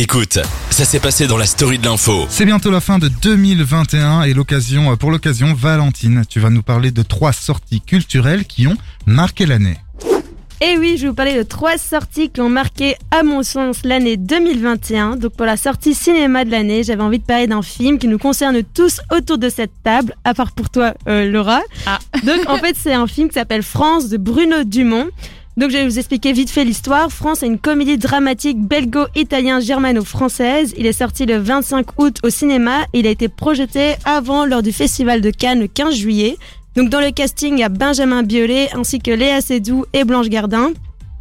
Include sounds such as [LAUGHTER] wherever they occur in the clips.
Écoute, ça s'est passé dans la story de l'info. C'est bientôt la fin de 2021 et l'occasion, euh, pour l'occasion, Valentine, tu vas nous parler de trois sorties culturelles qui ont marqué l'année. Et oui, je vais vous parler de trois sorties qui ont marqué, à mon sens, l'année 2021. Donc pour la sortie cinéma de l'année, j'avais envie de parler d'un film qui nous concerne tous autour de cette table, à part pour toi, euh, Laura. Ah. Donc en [LAUGHS] fait, c'est un film qui s'appelle France de Bruno Dumont. Donc je vais vous expliquer vite fait l'histoire. France est une comédie dramatique belgo-italien-germano-française. Il est sorti le 25 août au cinéma. Il a été projeté avant lors du Festival de Cannes le 15 juillet. Donc dans le casting, il y a Benjamin Biolay ainsi que Léa Seydoux et Blanche Gardin.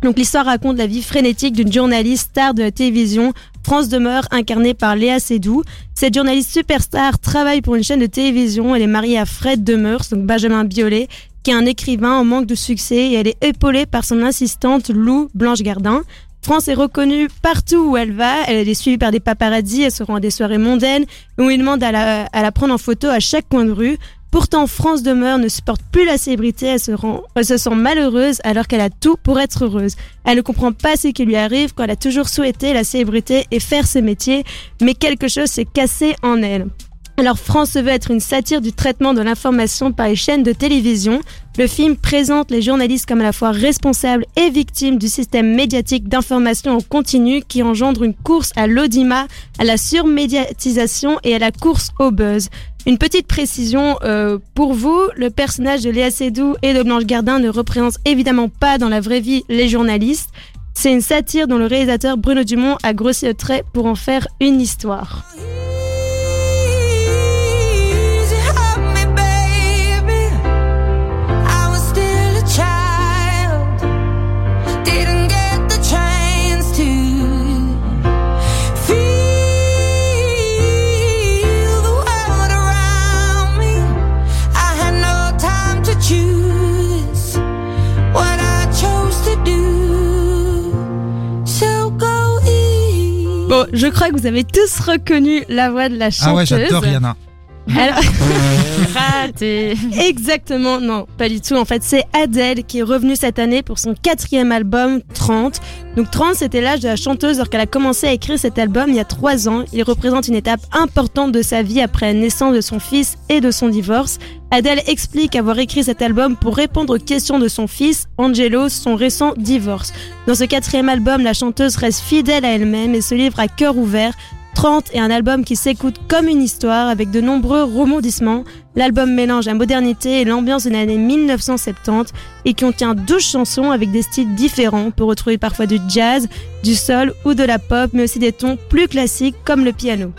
Donc l'histoire raconte la vie frénétique d'une journaliste star de la télévision, France Demeure, incarnée par Léa Seydoux. Cette journaliste superstar travaille pour une chaîne de télévision. Elle est mariée à Fred Demeurs, donc Benjamin Biolay, qui est un écrivain en manque de succès et elle est épaulée par son assistante Lou Blanche Gardin. France est reconnue partout où elle va. Elle est suivie par des paparazzis. Elle se rend à des soirées mondaines où ils demandent à la, prendre en photo à chaque coin de rue. Pourtant, France Demeure ne supporte plus la célébrité, elle se, elle se sent malheureuse alors qu'elle a tout pour être heureuse. Elle ne comprend pas ce qui lui arrive quand elle a toujours souhaité la célébrité et faire ce métier, mais quelque chose s'est cassé en elle. Alors France veut être une satire du traitement de l'information par les chaînes de télévision. Le film présente les journalistes comme à la fois responsables et victimes du système médiatique d'information en continu qui engendre une course à l'audimat, à la surmédiatisation et à la course au buzz. Une petite précision euh, pour vous, le personnage de Léa Seydoux et de Blanche Gardin ne représente évidemment pas dans la vraie vie les journalistes. C'est une satire dont le réalisateur Bruno Dumont a grossi le trait pour en faire une histoire. Je crois que vous avez tous reconnu la voix de la chanteuse. Ah ouais, j'adore Rihanna. Alors, [LAUGHS] Raté. Exactement, non, pas du tout. En fait, c'est Adele qui est revenue cette année pour son quatrième album, 30. Donc 30, c'était l'âge de la chanteuse alors qu'elle a commencé à écrire cet album il y a trois ans. Il représente une étape importante de sa vie après la naissance de son fils et de son divorce. Adele explique avoir écrit cet album pour répondre aux questions de son fils, Angelo, son récent divorce. Dans ce quatrième album, la chanteuse reste fidèle à elle-même et se livre à cœur ouvert 30 est un album qui s'écoute comme une histoire avec de nombreux rebondissements. L'album mélange la modernité et l'ambiance de l'année 1970 et contient 12 chansons avec des styles différents. On peut retrouver parfois du jazz, du soul ou de la pop, mais aussi des tons plus classiques comme le piano.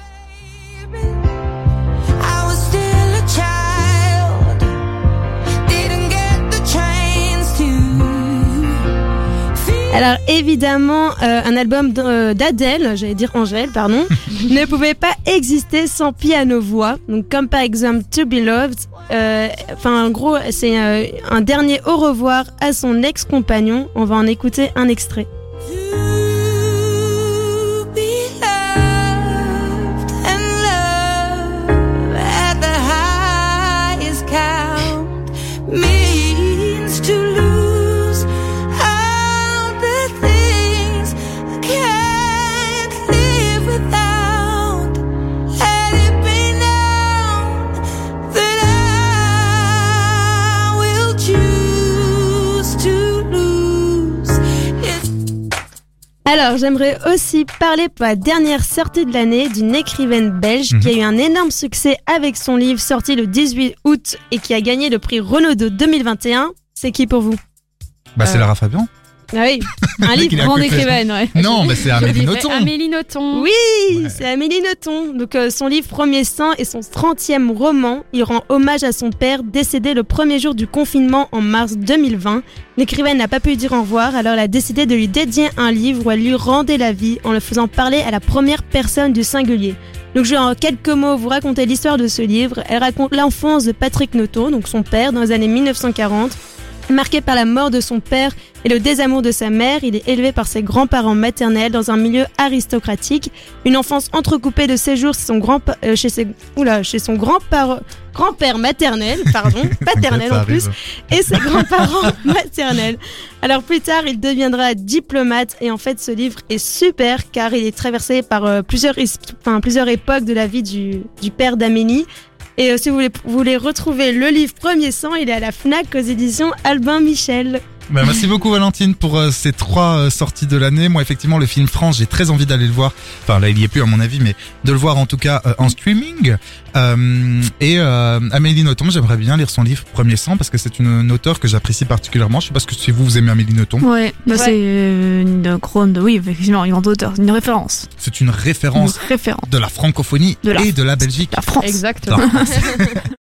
Alors évidemment, euh, un album euh, d'Adèle, j'allais dire Angèle, pardon, [LAUGHS] ne pouvait pas exister sans piano-voix. Donc comme par exemple To Be Loved. euh, Enfin en gros, c'est euh, un dernier au revoir à son ex-compagnon. On va en écouter un extrait. Alors, j'aimerais aussi parler pour la dernière sortie de l'année d'une écrivaine belge qui a eu un énorme succès avec son livre sorti le 18 août et qui a gagné le prix Renaudot 2021. C'est qui pour vous? Bah c'est Euh, Lara Fabian. Ah oui, [LAUGHS] un livre. Grande écrivaine, ouais. Non, mais c'est Amélie Nothomb. Amélie Nothomb. Oui, Ouais. c'est Amélie Nothomb. Donc euh, son livre Premier sang est son 30e roman. Il rend hommage à son père décédé le premier jour du confinement en mars 2020. L'écrivaine n'a pas pu lui dire au revoir, alors elle a décidé de lui dédier un livre où elle lui rendait la vie en le faisant parler à la première personne du singulier. Donc je vais en quelques mots vous raconter l'histoire de ce livre. Elle raconte l'enfance de Patrick Nothomb, donc son père, dans les années 1940. Marqué par la mort de son père et le désamour de sa mère, il est élevé par ses grands-parents maternels dans un milieu aristocratique. Une enfance entrecoupée de séjours chez son grand euh, chez ses oula, chez son grand-père grand-père maternel, pardon, [LAUGHS] paternel en plus, et ses grands-parents [LAUGHS] maternels. Alors plus tard, il deviendra diplomate et en fait ce livre est super car il est traversé par euh, plusieurs, enfin, plusieurs époques de la vie du, du père d'Amélie. Et euh, si vous voulez, vous voulez retrouver le livre Premier sang, il est à la FNAC aux éditions Albin Michel. Bah, merci beaucoup Valentine pour euh, ces trois euh, sorties de l'année. Moi effectivement le film France, j'ai très envie d'aller le voir. Enfin là il y est plus à mon avis, mais de le voir en tout cas euh, en streaming. Euh, et euh, Amélie Nothomb, j'aimerais bien lire son livre Premier sang parce que c'est une, une auteure que j'apprécie particulièrement. Je sais pas ce que si vous vous aimez Amélie Nothomb. Ouais, bah Ouais. c'est euh, une grande, oui, effectivement, une grande auteur, une référence. C'est une Une référence référence. de la francophonie De la- et de la Belgique. La France. Exactement. [LAUGHS]